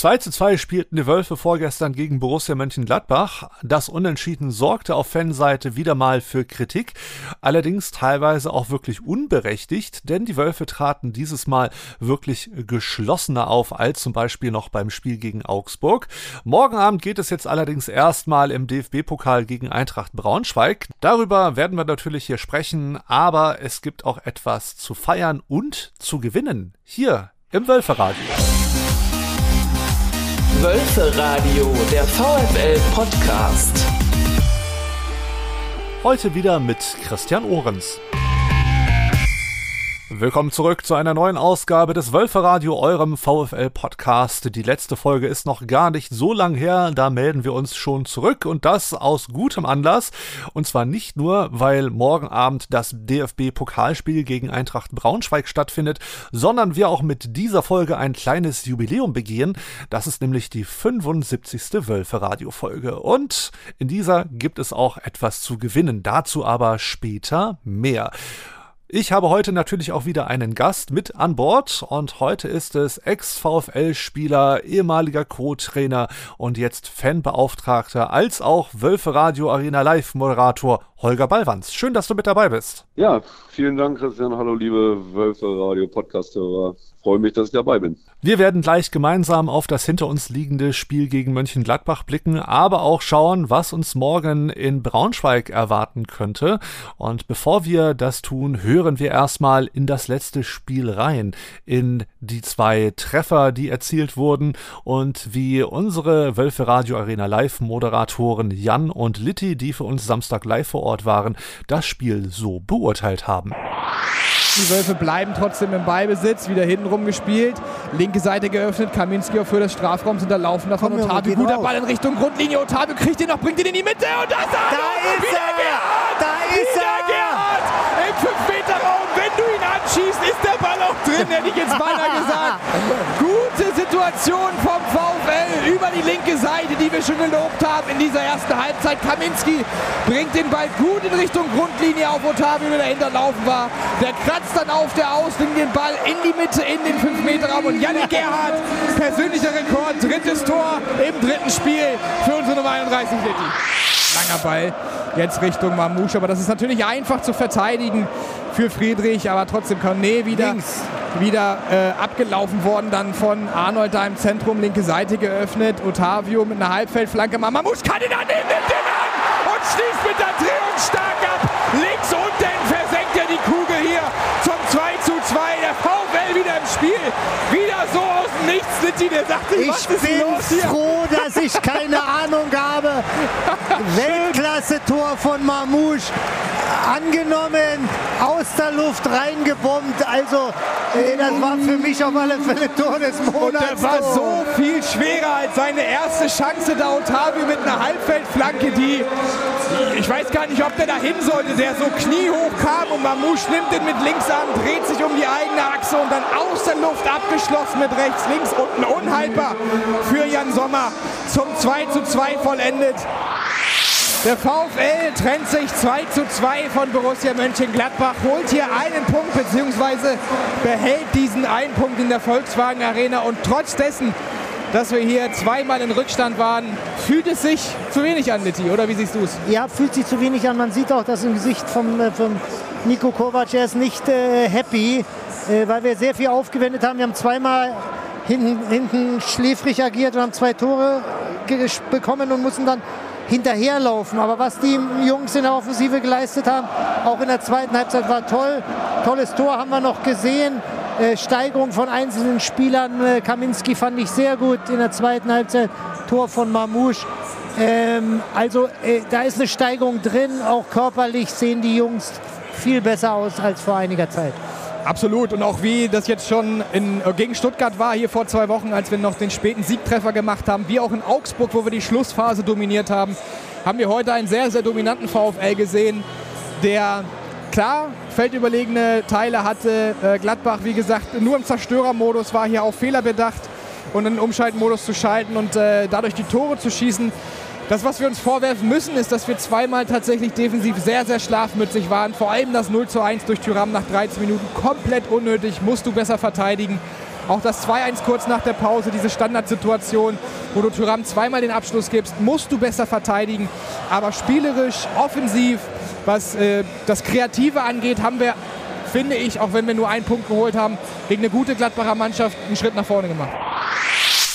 2 zu 2 spielten die Wölfe vorgestern gegen Borussia Mönchengladbach. Das Unentschieden sorgte auf Fanseite wieder mal für Kritik, allerdings teilweise auch wirklich unberechtigt, denn die Wölfe traten dieses Mal wirklich geschlossener auf als zum Beispiel noch beim Spiel gegen Augsburg. Morgen Abend geht es jetzt allerdings erstmal im DFB-Pokal gegen Eintracht Braunschweig. Darüber werden wir natürlich hier sprechen, aber es gibt auch etwas zu feiern und zu gewinnen. Hier im Wölferadio. Wölferadio, der VfL-Podcast. Heute wieder mit Christian Ohrens. Willkommen zurück zu einer neuen Ausgabe des Wölferadio, eurem VfL-Podcast. Die letzte Folge ist noch gar nicht so lang her, da melden wir uns schon zurück und das aus gutem Anlass. Und zwar nicht nur, weil morgen Abend das DFB-Pokalspiel gegen Eintracht Braunschweig stattfindet, sondern wir auch mit dieser Folge ein kleines Jubiläum begehen. Das ist nämlich die 75. Wölferadio-Folge. Und in dieser gibt es auch etwas zu gewinnen. Dazu aber später mehr. Ich habe heute natürlich auch wieder einen Gast mit an Bord und heute ist es Ex-VfL-Spieler, ehemaliger Co-Trainer und jetzt Fanbeauftragter als auch Wölfe Radio Arena Live-Moderator Holger Ballwanz. Schön, dass du mit dabei bist. Ja, vielen Dank, Christian. Hallo, liebe Wölfe Radio Podcast-Hörer freue mich, dass ich dabei bin. Wir werden gleich gemeinsam auf das hinter uns liegende Spiel gegen Mönchengladbach blicken, aber auch schauen, was uns morgen in Braunschweig erwarten könnte. Und bevor wir das tun, hören wir erstmal in das letzte Spiel rein, in die zwei Treffer, die erzielt wurden und wie unsere Wölfe Radio Arena Live Moderatoren Jan und Litti, die für uns Samstag live vor Ort waren, das Spiel so beurteilt haben. Die Wölfe bleiben trotzdem im Ballbesitz, wieder hintenrum gespielt. Linke Seite geöffnet, Kaminski auf Höhe des Strafraums unterlaufen davon. Komm, Otavi, guter Ball in Richtung Grundlinie. Otavi kriegt ihn noch, bringt ihn in die Mitte und da ist er! Da ist er! Gerhard! Da ist wieder er! Gerhard! Im 5-Meter-Raum, wenn du ihn anschießt, ist der Ball auch drin, hätte ich jetzt beinahe gesagt. Gute Situation vom VfL über die linke Seite, die wir schon gelobt haben in dieser ersten Halbzeit. Kaminski bringt den Ball gut in Richtung Grundlinie auf Otavio, der dahinter laufen war. Der kratzt dann auf der Auslinie den Ball in die Mitte, in den 5-Meter-Raum. Und Janne Gerhardt, persönlicher Rekord, drittes Tor im dritten Spiel für unsere Nummer 31 Litti. Langer Ball jetzt Richtung Mamouche, aber das ist natürlich einfach zu verteidigen für Friedrich, aber trotzdem Cornet wieder, wieder äh, abgelaufen worden, dann von Arnold da im Zentrum, linke Seite geöffnet, Otavio mit einer Halbfeldflanke, Mamouche kann ihn annehmen, nimmt den an und schließt mit der Drehung stark ab, links unten versenkt er die Kugel hier zum 2 zu 2, der VfL wieder im Spiel, wieder so aus dem Nichts, Litti, der sagt ich was ist bin los hier? froh, dass ich keine Ahnung habe. Weltklasse-Tor von Mamouche. Angenommen, aus der Luft reingebombt. Also, äh, das war für mich auf alle Fälle Tor des Und Monats. der war so viel schwerer als seine erste Chance da Otavio mit einer Halbfeldflanke, die ich weiß gar nicht, ob der da hin sollte, der so kniehoch kam und Mamouche nimmt den mit links an, dreht sich um die eigene Achse und dann aus der Luft abgeschlossen mit rechts, links unten unhaltbar für Jan Sommer zum 2 zu 2 vollendet. Der VfL trennt sich 2 zu 2 von Borussia Mönchengladbach, holt hier einen Punkt bzw. behält diesen einen Punkt in der Volkswagen Arena und trotz dessen, dass wir hier zweimal in Rückstand waren, fühlt es sich zu wenig an, Litti, oder wie siehst du es? Ja, fühlt sich zu wenig an. Man sieht auch das im Gesicht äh, vom Nico Kovac. Er ist nicht äh, happy, äh, weil wir sehr viel aufgewendet haben. Wir haben zweimal hinten, hinten schläfrig agiert und haben zwei Tore bekommen und mussten dann hinterherlaufen. Aber was die Jungs in der Offensive geleistet haben, auch in der zweiten Halbzeit war toll. Tolles Tor haben wir noch gesehen. Äh, Steigerung von einzelnen Spielern. Äh, Kaminski fand ich sehr gut in der zweiten Halbzeit. Tor von Mamouche. Ähm, also äh, da ist eine Steigerung drin. Auch körperlich sehen die Jungs viel besser aus als vor einiger Zeit. Absolut. Und auch wie das jetzt schon in, äh, gegen Stuttgart war, hier vor zwei Wochen, als wir noch den späten Siegtreffer gemacht haben, wie auch in Augsburg, wo wir die Schlussphase dominiert haben, haben wir heute einen sehr, sehr dominanten VfL gesehen, der klar feldüberlegene Teile hatte. Äh, Gladbach, wie gesagt, nur im Zerstörermodus war hier auf Fehler bedacht und in den Umschaltmodus zu schalten und äh, dadurch die Tore zu schießen. Das, was wir uns vorwerfen müssen, ist, dass wir zweimal tatsächlich defensiv sehr, sehr schlafmützig waren. Vor allem das 0 zu 1 durch Tyram nach 13 Minuten. Komplett unnötig, musst du besser verteidigen. Auch das 2-1 kurz nach der Pause, diese Standardsituation, wo du Tyram zweimal den Abschluss gibst, musst du besser verteidigen. Aber spielerisch, offensiv, was äh, das Kreative angeht, haben wir, finde ich, auch wenn wir nur einen Punkt geholt haben, gegen eine gute Gladbacher Mannschaft einen Schritt nach vorne gemacht.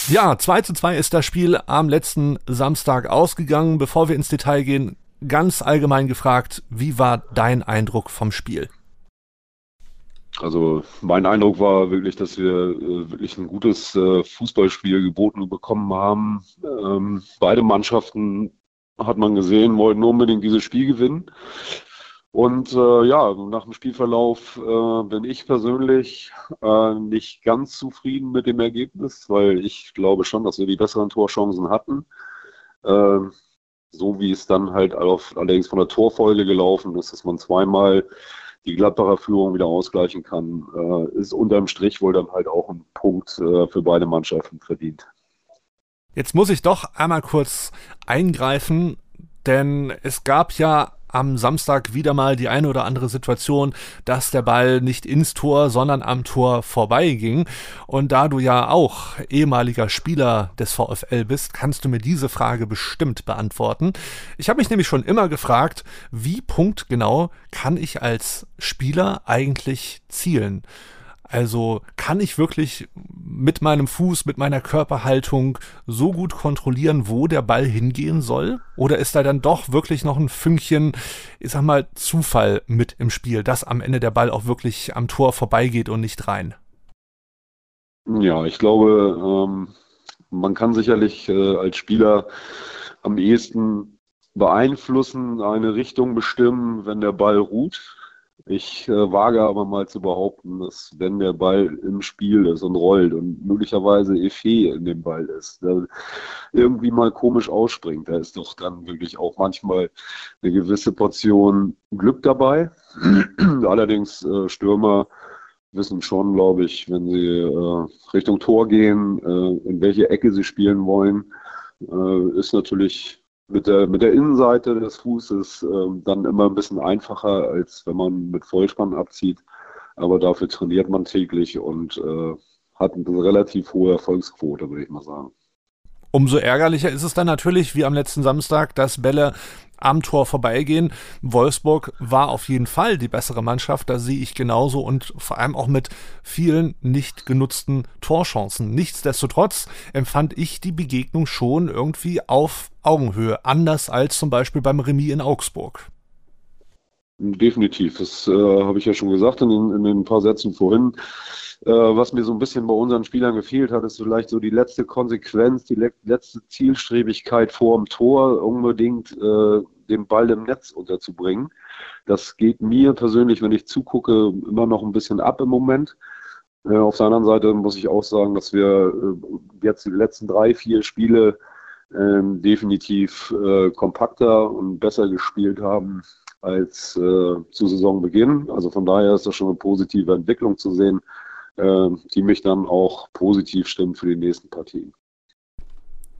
Ja, 2 zu 2 ist das Spiel am letzten Samstag ausgegangen. Bevor wir ins Detail gehen, ganz allgemein gefragt, wie war dein Eindruck vom Spiel? Also mein Eindruck war wirklich, dass wir äh, wirklich ein gutes äh, Fußballspiel geboten bekommen haben. Ähm, beide Mannschaften hat man gesehen, wollten unbedingt dieses Spiel gewinnen. Und äh, ja, nach dem Spielverlauf äh, bin ich persönlich äh, nicht ganz zufrieden mit dem Ergebnis, weil ich glaube schon, dass wir die besseren Torchancen hatten. Äh, so wie es dann halt auf, allerdings von der Torfolge gelaufen ist, dass man zweimal die Gladbacher Führung wieder ausgleichen kann, äh, ist unterm Strich wohl dann halt auch ein Punkt äh, für beide Mannschaften verdient. Jetzt muss ich doch einmal kurz eingreifen, denn es gab ja am Samstag wieder mal die eine oder andere Situation, dass der Ball nicht ins Tor, sondern am Tor vorbeiging. Und da du ja auch ehemaliger Spieler des VfL bist, kannst du mir diese Frage bestimmt beantworten. Ich habe mich nämlich schon immer gefragt, wie punktgenau kann ich als Spieler eigentlich zielen? Also kann ich wirklich mit meinem Fuß, mit meiner Körperhaltung so gut kontrollieren, wo der Ball hingehen soll? Oder ist da dann doch wirklich noch ein Fünkchen, ich sag mal, Zufall mit im Spiel, dass am Ende der Ball auch wirklich am Tor vorbeigeht und nicht rein? Ja, ich glaube, ähm, man kann sicherlich äh, als Spieler am ehesten beeinflussen, eine Richtung bestimmen, wenn der Ball ruht. Ich äh, wage aber mal zu behaupten, dass wenn der Ball im Spiel ist und rollt und möglicherweise Effet in dem Ball ist, der irgendwie mal komisch ausspringt, da ist doch dann wirklich auch manchmal eine gewisse Portion Glück dabei. Allerdings äh, Stürmer wissen schon, glaube ich, wenn sie äh, Richtung Tor gehen, äh, in welche Ecke sie spielen wollen, äh, ist natürlich mit der, mit der Innenseite des Fußes ähm, dann immer ein bisschen einfacher, als wenn man mit Vollspann abzieht. Aber dafür trainiert man täglich und äh, hat eine relativ hohe Erfolgsquote, würde ich mal sagen. Umso ärgerlicher ist es dann natürlich, wie am letzten Samstag, dass Bälle am Tor vorbeigehen. Wolfsburg war auf jeden Fall die bessere Mannschaft, da sehe ich genauso und vor allem auch mit vielen nicht genutzten Torchancen. Nichtsdestotrotz empfand ich die Begegnung schon irgendwie auf Augenhöhe, anders als zum Beispiel beim Remis in Augsburg. Definitiv, das äh, habe ich ja schon gesagt in, in, in ein paar Sätzen vorhin. Äh, was mir so ein bisschen bei unseren Spielern gefehlt hat, ist vielleicht so die letzte Konsequenz, die le letzte Zielstrebigkeit vor dem Tor, unbedingt äh, den Ball im Netz unterzubringen. Das geht mir persönlich, wenn ich zugucke, immer noch ein bisschen ab im Moment. Äh, auf der anderen Seite muss ich auch sagen, dass wir äh, jetzt die letzten drei, vier Spiele ähm, definitiv äh, kompakter und besser gespielt haben als äh, zu Saisonbeginn. Also von daher ist das schon eine positive Entwicklung zu sehen. Äh, die mich dann auch positiv stimmen für die nächsten Partien.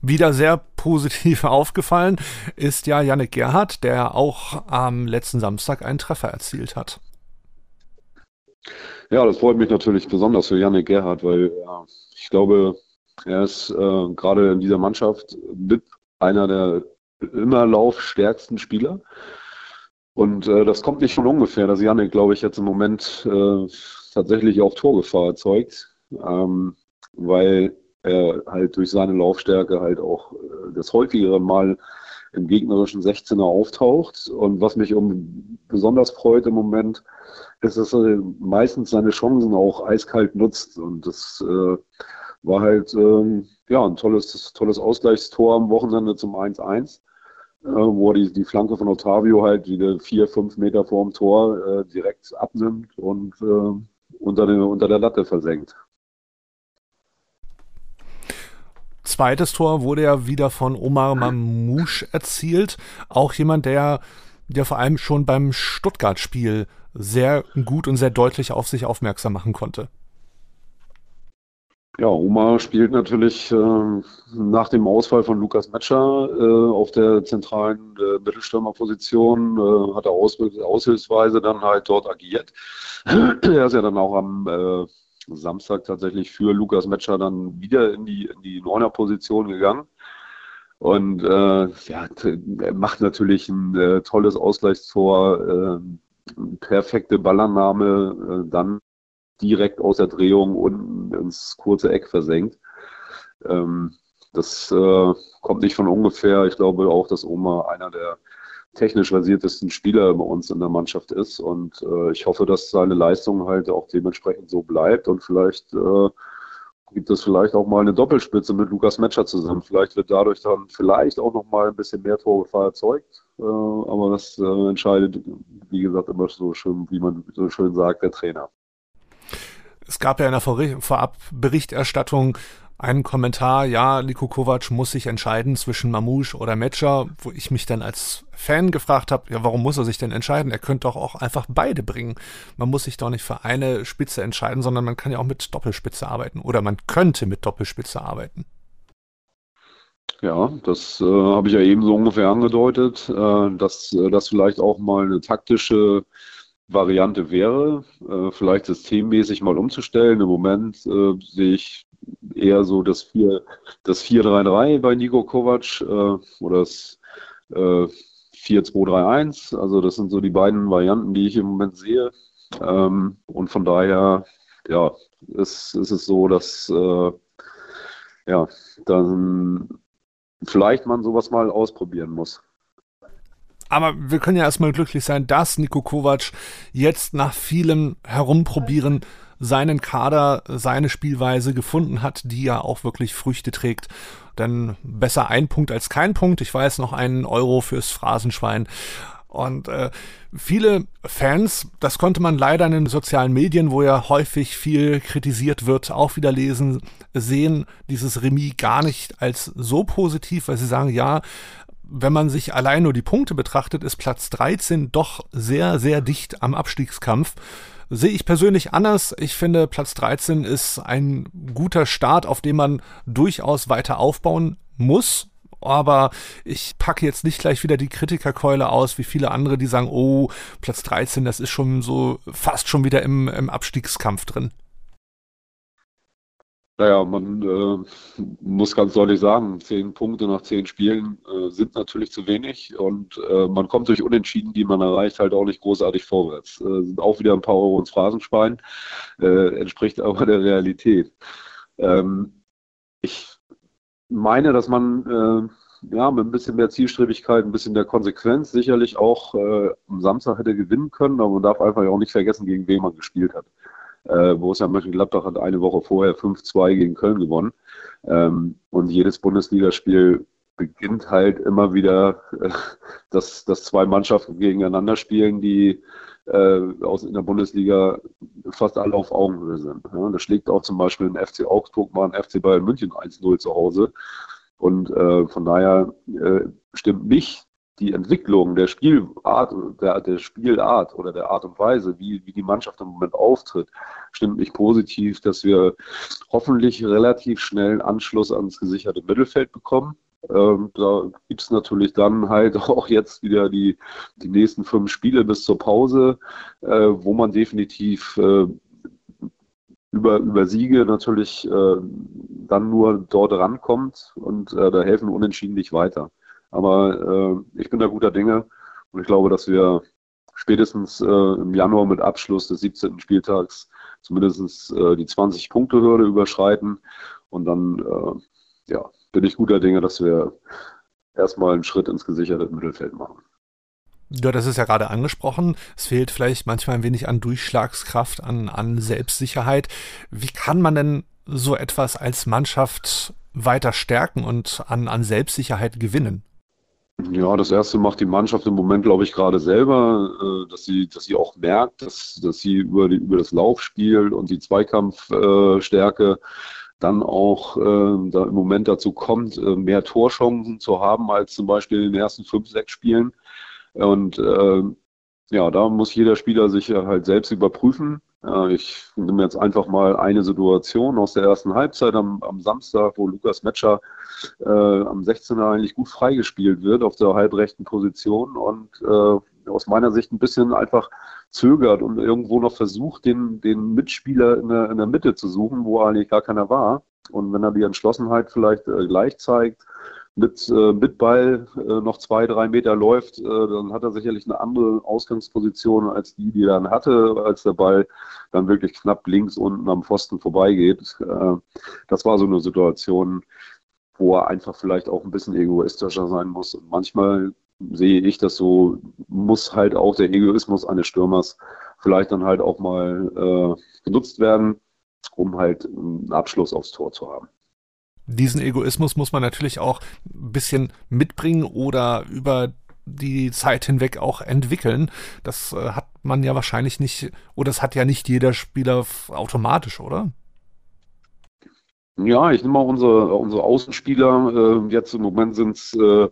Wieder sehr positiv aufgefallen ist ja Yannick Gerhardt, der auch am letzten Samstag einen Treffer erzielt hat. Ja, das freut mich natürlich besonders für Yannick Gerhardt, weil ja, ich glaube, er ist äh, gerade in dieser Mannschaft mit einer der immer laufstärksten Spieler. Und äh, das kommt nicht von ungefähr, dass Yannick, glaube ich, jetzt im Moment äh, tatsächlich auch Torgefahr erzeugt, ähm, weil er halt durch seine Laufstärke halt auch äh, das häufigere Mal im gegnerischen 16er auftaucht. Und was mich um besonders freut im Moment, ist, dass er meistens seine Chancen auch eiskalt nutzt. Und das äh, war halt ähm, ja ein tolles, tolles Ausgleichstor am Wochenende zum 1-1 äh, wo er die, die Flanke von Otavio halt wieder vier, fünf Meter vorm Tor äh, direkt abnimmt und äh, unter, den, unter der Latte versenkt. Zweites Tor wurde ja wieder von Omar Mamouche erzielt. Auch jemand, der, der vor allem schon beim Stuttgart-Spiel sehr gut und sehr deutlich auf sich aufmerksam machen konnte. Ja, Omar spielt natürlich äh, nach dem Ausfall von Lukas Metscher äh, auf der zentralen äh, Mittelstürmerposition, äh, hat er aus, aushilfsweise dann halt dort agiert. er ist ja dann auch am, äh, Samstag tatsächlich für Lukas Metscher dann wieder in die, in die Neuner-Position gegangen. Und äh, ja, macht natürlich ein tolles Ausgleichstor, perfekte Ballannahme, dann direkt aus der Drehung unten ins kurze Eck versenkt. Ähm, das äh, kommt nicht von ungefähr. Ich glaube auch, dass Oma einer der technisch versiertesten Spieler bei uns in der Mannschaft ist. Und äh, ich hoffe, dass seine Leistung halt auch dementsprechend so bleibt und vielleicht äh, gibt es vielleicht auch mal eine Doppelspitze mit Lukas Metscher zusammen. Vielleicht wird dadurch dann vielleicht auch noch mal ein bisschen mehr Torgefahr erzeugt. Äh, aber das äh, entscheidet, wie gesagt, immer so schön, wie man so schön sagt, der Trainer. Es gab ja in der Vorabberichterstattung einen Kommentar, ja, Niko Kovac muss sich entscheiden zwischen Mamouche oder Metscher, wo ich mich dann als Fan gefragt habe, ja, warum muss er sich denn entscheiden? Er könnte doch auch einfach beide bringen. Man muss sich doch nicht für eine Spitze entscheiden, sondern man kann ja auch mit Doppelspitze arbeiten oder man könnte mit Doppelspitze arbeiten. Ja, das äh, habe ich ja eben so ungefähr angedeutet, äh, dass äh, das vielleicht auch mal eine taktische Variante wäre, äh, vielleicht systemmäßig mal umzustellen. Im Moment äh, sehe ich eher so das 4, das 4-3-3 bei Nico Kovac äh, oder das äh, 4-2-3-1. Also das sind so die beiden Varianten, die ich im Moment sehe. Ähm, und von daher, ja, ist, ist es so, dass äh, ja, dann vielleicht man sowas mal ausprobieren muss. Aber wir können ja erstmal glücklich sein, dass Nico Kovac jetzt nach vielem Herumprobieren seinen Kader, seine Spielweise gefunden hat, die ja auch wirklich Früchte trägt. Denn besser ein Punkt als kein Punkt. Ich weiß noch einen Euro fürs Phrasenschwein. Und äh, viele Fans, das konnte man leider in den sozialen Medien, wo ja häufig viel kritisiert wird, auch wieder lesen, sehen dieses Remis gar nicht als so positiv, weil sie sagen, ja, wenn man sich allein nur die Punkte betrachtet, ist Platz 13 doch sehr, sehr dicht am Abstiegskampf. Sehe ich persönlich anders. Ich finde, Platz 13 ist ein guter Start, auf dem man durchaus weiter aufbauen muss. Aber ich packe jetzt nicht gleich wieder die Kritikerkeule aus, wie viele andere, die sagen, oh, Platz 13, das ist schon so fast schon wieder im, im Abstiegskampf drin. Naja, man äh, muss ganz deutlich sagen, zehn Punkte nach zehn Spielen äh, sind natürlich zu wenig und äh, man kommt durch Unentschieden, die man erreicht, halt auch nicht großartig vorwärts. Äh, sind auch wieder ein paar Euro ins Phrasenschwein, äh, entspricht aber der Realität. Ähm, ich meine, dass man äh, ja, mit ein bisschen mehr Zielstrebigkeit, ein bisschen der Konsequenz sicherlich auch am Samstag hätte gewinnen können, aber man darf einfach auch nicht vergessen, gegen wen man gespielt hat. Äh, Borussia Mönchengladbach hat eine Woche vorher 5-2 gegen Köln gewonnen. Ähm, und jedes Bundesligaspiel beginnt halt immer wieder, äh, dass, dass zwei Mannschaften gegeneinander spielen, die äh, aus in der Bundesliga fast alle auf Augenhöhe sind. Ja, das schlägt auch zum Beispiel ein FC Augsburg mal ein FC Bayern München 1-0 zu Hause. Und äh, von daher äh, stimmt mich die Entwicklung der Spielart, der, der Spielart oder der Art und Weise, wie, wie die Mannschaft im Moment auftritt, stimmt mich positiv, dass wir hoffentlich relativ schnell einen Anschluss ans gesicherte Mittelfeld bekommen. Ähm, da gibt es natürlich dann halt auch jetzt wieder die, die nächsten fünf Spiele bis zur Pause, äh, wo man definitiv äh, über, über Siege natürlich äh, dann nur dort rankommt und äh, da helfen Unentschieden nicht weiter. Aber äh, ich bin da guter Dinge und ich glaube, dass wir spätestens äh, im Januar mit Abschluss des 17. Spieltags zumindest äh, die 20-Punkte-Hürde überschreiten. Und dann äh, ja, bin ich guter Dinge, dass wir erstmal einen Schritt ins gesicherte Mittelfeld machen. Ja, das ist ja gerade angesprochen. Es fehlt vielleicht manchmal ein wenig an Durchschlagskraft, an, an Selbstsicherheit. Wie kann man denn so etwas als Mannschaft weiter stärken und an, an Selbstsicherheit gewinnen? Ja, das erste macht die Mannschaft im Moment, glaube ich, gerade selber, äh, dass sie, dass sie auch merkt, dass, dass sie über, die, über das Laufspiel und die Zweikampfstärke dann auch äh, da im Moment dazu kommt, äh, mehr Torchancen zu haben als zum Beispiel in den ersten fünf, sechs Spielen. Und äh, ja, da muss jeder Spieler sich halt selbst überprüfen. Äh, ich nehme jetzt einfach mal eine Situation aus der ersten Halbzeit am, am Samstag, wo Lukas Metscher äh, am 16er eigentlich gut freigespielt wird auf der halbrechten Position und äh, aus meiner Sicht ein bisschen einfach zögert und irgendwo noch versucht, den, den Mitspieler in der, in der Mitte zu suchen, wo eigentlich gar keiner war. Und wenn er die Entschlossenheit vielleicht äh, gleich zeigt, mit, äh, mit Ball äh, noch zwei, drei Meter läuft, äh, dann hat er sicherlich eine andere Ausgangsposition als die, die er dann hatte, als der Ball dann wirklich knapp links unten am Pfosten vorbeigeht. Äh, das war so eine Situation, wo er einfach vielleicht auch ein bisschen egoistischer sein muss. Und manchmal sehe ich das so, muss halt auch der Egoismus eines Stürmers vielleicht dann halt auch mal äh, genutzt werden, um halt einen Abschluss aufs Tor zu haben diesen Egoismus muss man natürlich auch ein bisschen mitbringen oder über die Zeit hinweg auch entwickeln. Das äh, hat man ja wahrscheinlich nicht, oder das hat ja nicht jeder Spieler automatisch, oder? Ja, ich nehme mal unsere, unsere Außenspieler. Äh, jetzt im Moment sind es äh,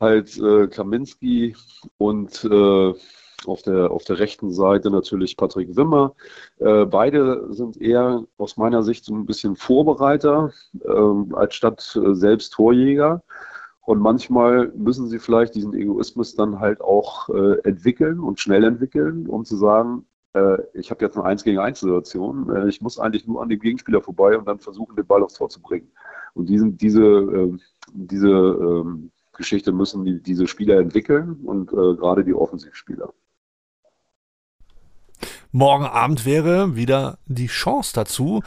halt äh, Kaminski und äh, auf der, auf der rechten Seite natürlich Patrick Wimmer. Äh, beide sind eher aus meiner Sicht so ein bisschen Vorbereiter, äh, als statt äh, selbst Torjäger. Und manchmal müssen sie vielleicht diesen Egoismus dann halt auch äh, entwickeln und schnell entwickeln, um zu sagen, äh, ich habe jetzt eine 1 gegen 1 Situation, äh, ich muss eigentlich nur an dem Gegenspieler vorbei und dann versuchen, den Ball aufs Tor zu bringen. Und diesen, diese, ähm, diese ähm, Geschichte müssen die, diese Spieler entwickeln und gerade die Offensivspieler. Morgen Abend wäre wieder die Chance dazu,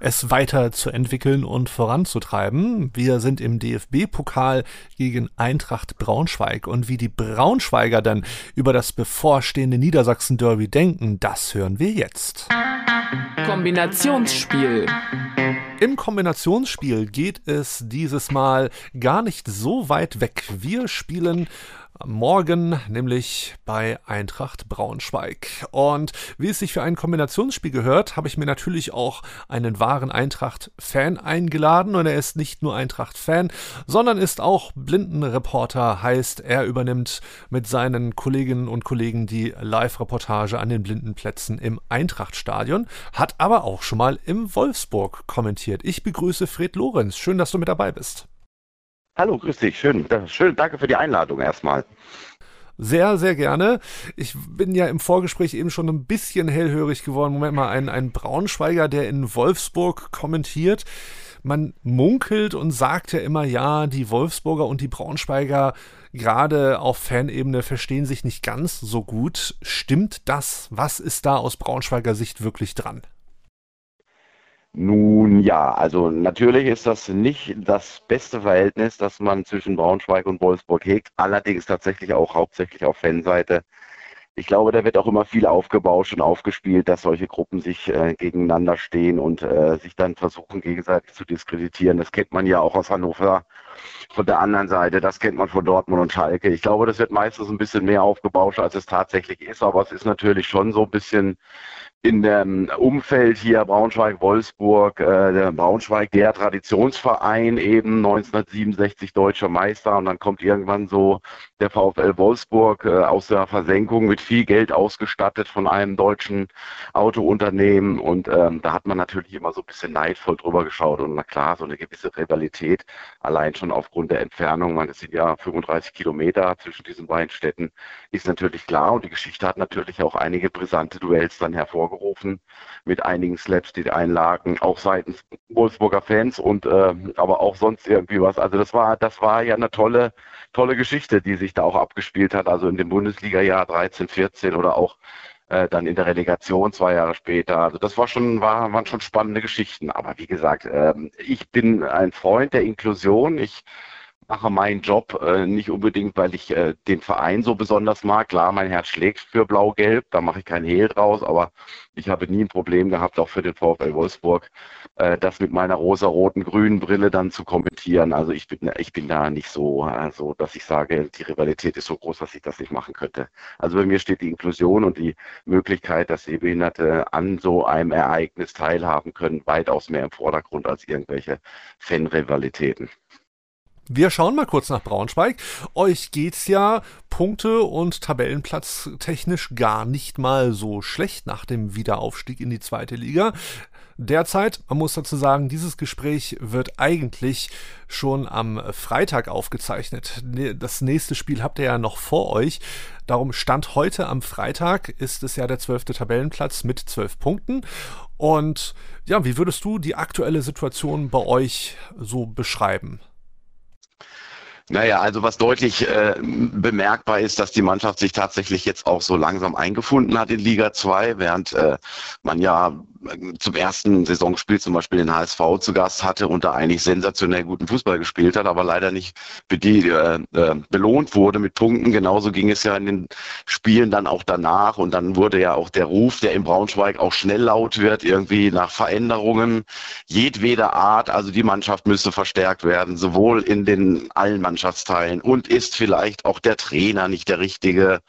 es weiterzuentwickeln und voranzutreiben. Wir sind im DFB-Pokal gegen Eintracht Braunschweig und wie die Braunschweiger dann über das bevorstehende Niedersachsen-Derby denken, das hören wir jetzt. Kombinationsspiel. Im Kombinationsspiel geht es dieses Mal gar nicht so weit weg. Wir spielen morgen, nämlich bei Eintracht Braunschweig. Und wie es sich für ein Kombinationsspiel gehört, habe ich mir natürlich auch einen wahren Eintracht-Fan eingeladen. Und er ist nicht nur Eintracht-Fan, sondern ist auch Blindenreporter, heißt, er übernimmt mit seinen Kolleginnen und Kollegen die Live-Reportage an den Blindenplätzen im Eintrachtstadion, hat aber auch schon mal im Wolfsburg kommentiert. Ich begrüße Fred Lorenz. Schön, dass du mit dabei bist. Hallo, grüß dich. Schön, schön, danke für die Einladung erstmal. Sehr, sehr gerne. Ich bin ja im Vorgespräch eben schon ein bisschen hellhörig geworden. Moment mal, ein, ein Braunschweiger, der in Wolfsburg kommentiert. Man munkelt und sagt ja immer, ja, die Wolfsburger und die Braunschweiger gerade auf Fanebene verstehen sich nicht ganz so gut. Stimmt das? Was ist da aus Braunschweiger Sicht wirklich dran? Nun ja, also natürlich ist das nicht das beste Verhältnis, das man zwischen Braunschweig und Wolfsburg hegt, allerdings tatsächlich auch hauptsächlich auf Fanseite. Ich glaube, da wird auch immer viel aufgebauscht und aufgespielt, dass solche Gruppen sich äh, gegeneinander stehen und äh, sich dann versuchen, gegenseitig zu diskreditieren. Das kennt man ja auch aus Hannover von der anderen Seite. Das kennt man von Dortmund und Schalke. Ich glaube, das wird meistens ein bisschen mehr aufgebauscht, als es tatsächlich ist. Aber es ist natürlich schon so ein bisschen in dem Umfeld hier Braunschweig-Wolfsburg, äh, der Braunschweig, der Traditionsverein eben 1967 deutscher Meister. Und dann kommt irgendwann so der VfL Wolfsburg äh, aus der Versenkung mit viel Geld ausgestattet von einem deutschen Autounternehmen. Und ähm, da hat man natürlich immer so ein bisschen neidvoll drüber geschaut. Und na klar, so eine gewisse Rivalität, allein schon aufgrund der Entfernung, man, es sind ja 35 Kilometer zwischen diesen beiden Städten, ist natürlich klar. Und die Geschichte hat natürlich auch einige brisante Duells dann hervorgehoben hervorgerufen mit einigen Slaps, die einlagen, auch seitens Wolfsburger Fans und äh, aber auch sonst irgendwie was. Also das war, das war ja eine tolle, tolle Geschichte, die sich da auch abgespielt hat. Also in dem Bundesliga-Jahr 13, 14 oder auch äh, dann in der Relegation zwei Jahre später. Also das war schon, war, waren schon spannende Geschichten. Aber wie gesagt, äh, ich bin ein Freund der Inklusion. Ich mache meinen Job äh, nicht unbedingt, weil ich äh, den Verein so besonders mag. Klar, mein Herz schlägt für Blau-Gelb, da mache ich kein Hehl draus, aber ich habe nie ein Problem gehabt, auch für den VfL Wolfsburg, äh, das mit meiner rosa-roten, grünen Brille dann zu kommentieren. Also ich bin, ich bin da nicht so, also dass ich sage, die Rivalität ist so groß, dass ich das nicht machen könnte. Also bei mir steht die Inklusion und die Möglichkeit, dass Sehbehinderte an so einem Ereignis teilhaben können, weitaus mehr im Vordergrund als irgendwelche Fan-Rivalitäten. Wir schauen mal kurz nach Braunschweig. Euch geht's ja Punkte und Tabellenplatz technisch gar nicht mal so schlecht nach dem Wiederaufstieg in die zweite Liga. derzeit. Man muss dazu sagen, dieses Gespräch wird eigentlich schon am Freitag aufgezeichnet. Ne, das nächste Spiel habt ihr ja noch vor euch. Darum stand heute am Freitag ist es ja der zwölfte Tabellenplatz mit zwölf Punkten. Und ja, wie würdest du die aktuelle Situation bei euch so beschreiben? Naja, also was deutlich äh, bemerkbar ist, dass die Mannschaft sich tatsächlich jetzt auch so langsam eingefunden hat in Liga 2, während äh, man ja zum ersten Saisonspiel zum Beispiel den HSV zu Gast hatte und da eigentlich sensationell guten Fußball gespielt hat, aber leider nicht die, äh, äh, belohnt wurde mit Punkten. Genauso ging es ja in den Spielen dann auch danach und dann wurde ja auch der Ruf, der in Braunschweig auch schnell laut wird, irgendwie nach Veränderungen jedweder Art. Also die Mannschaft müsste verstärkt werden, sowohl in den allen Mannschaftsteilen und ist vielleicht auch der Trainer nicht der richtige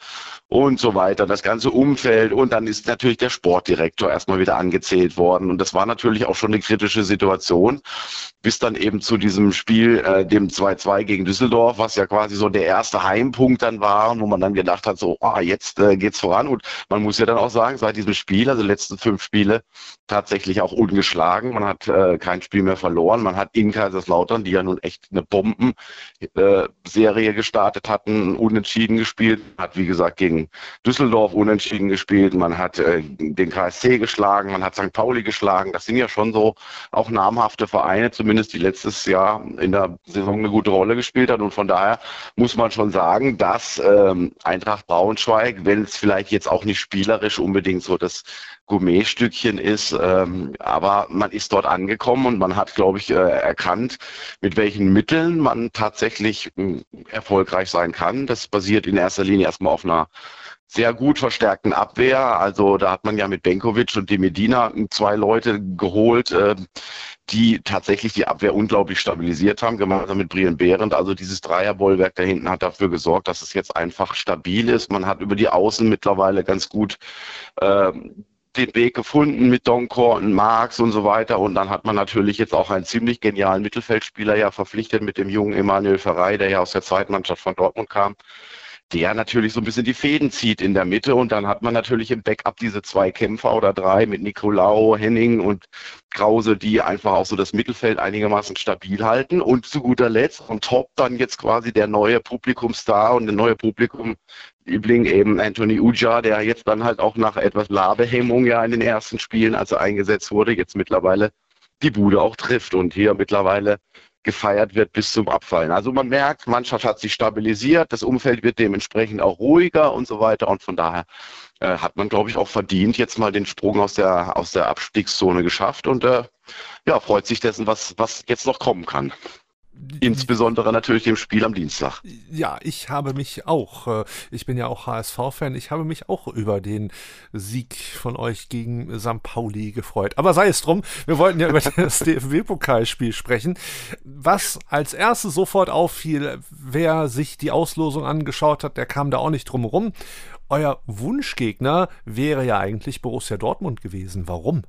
und so weiter, das ganze Umfeld und dann ist natürlich der Sportdirektor erstmal wieder angezählt worden. Und das war natürlich auch schon eine kritische Situation bis dann eben zu diesem Spiel, äh, dem 2-2 gegen Düsseldorf, was ja quasi so der erste Heimpunkt dann war, wo man dann gedacht hat, so, ah, jetzt äh, geht's voran. Und man muss ja dann auch sagen, seit diesem Spiel, also letzten fünf Spiele, tatsächlich auch ungeschlagen. Man hat äh, kein Spiel mehr verloren. Man hat in Kaiserslautern, die ja nun echt eine Bomben-Serie äh, gestartet hatten, unentschieden gespielt. Hat, wie gesagt, gegen Düsseldorf unentschieden gespielt. Man hat äh, den KSC geschlagen. Man hat St. Pauli geschlagen. Das sind ja schon so auch namhafte Vereine, zumindest zumindest die letztes Jahr in der Saison eine gute Rolle gespielt hat. Und von daher muss man schon sagen, dass ähm, Eintracht Braunschweig, wenn es vielleicht jetzt auch nicht spielerisch unbedingt so das Gourmetstückchen ist, ähm, aber man ist dort angekommen und man hat, glaube ich, äh, erkannt, mit welchen Mitteln man tatsächlich äh, erfolgreich sein kann. Das basiert in erster Linie erstmal auf einer sehr gut verstärkten Abwehr. Also da hat man ja mit Benkovic und die Medina zwei Leute geholt, äh, die tatsächlich die Abwehr unglaublich stabilisiert haben, gemeinsam mit Brian Behrendt. Also dieses Dreierbollwerk da hinten hat dafür gesorgt, dass es jetzt einfach stabil ist. Man hat über die Außen mittlerweile ganz gut äh, den Weg gefunden mit Donkor und Marx und so weiter. Und dann hat man natürlich jetzt auch einen ziemlich genialen Mittelfeldspieler ja verpflichtet mit dem jungen Emanuel Ferrei, der ja aus der Zweitmannschaft von Dortmund kam der natürlich so ein bisschen die Fäden zieht in der Mitte und dann hat man natürlich im Backup diese zwei Kämpfer oder drei mit Nicolau, Henning und Krause, die einfach auch so das Mittelfeld einigermaßen stabil halten. Und zu guter Letzt on top dann jetzt quasi der neue Publikumstar und der neue Publikum Liebling eben Anthony Uja, der jetzt dann halt auch nach etwas Labehemmung ja in den ersten Spielen, als er eingesetzt wurde, jetzt mittlerweile die Bude auch trifft. Und hier mittlerweile gefeiert wird bis zum Abfallen. Also man merkt, Mannschaft hat sich stabilisiert, das Umfeld wird dementsprechend auch ruhiger und so weiter und von daher äh, hat man, glaube ich, auch verdient jetzt mal den Sprung aus der aus der Abstiegszone geschafft und äh, ja freut sich dessen, was was jetzt noch kommen kann. Insbesondere natürlich dem Spiel am Dienstag. Ja, ich habe mich auch, äh, ich bin ja auch HSV-Fan, ich habe mich auch über den Sieg von euch gegen St. Pauli gefreut. Aber sei es drum, wir wollten ja über das DFB-Pokalspiel sprechen. Was als erstes sofort auffiel, wer sich die Auslosung angeschaut hat, der kam da auch nicht drum rum. Euer Wunschgegner wäre ja eigentlich Borussia Dortmund gewesen. Warum?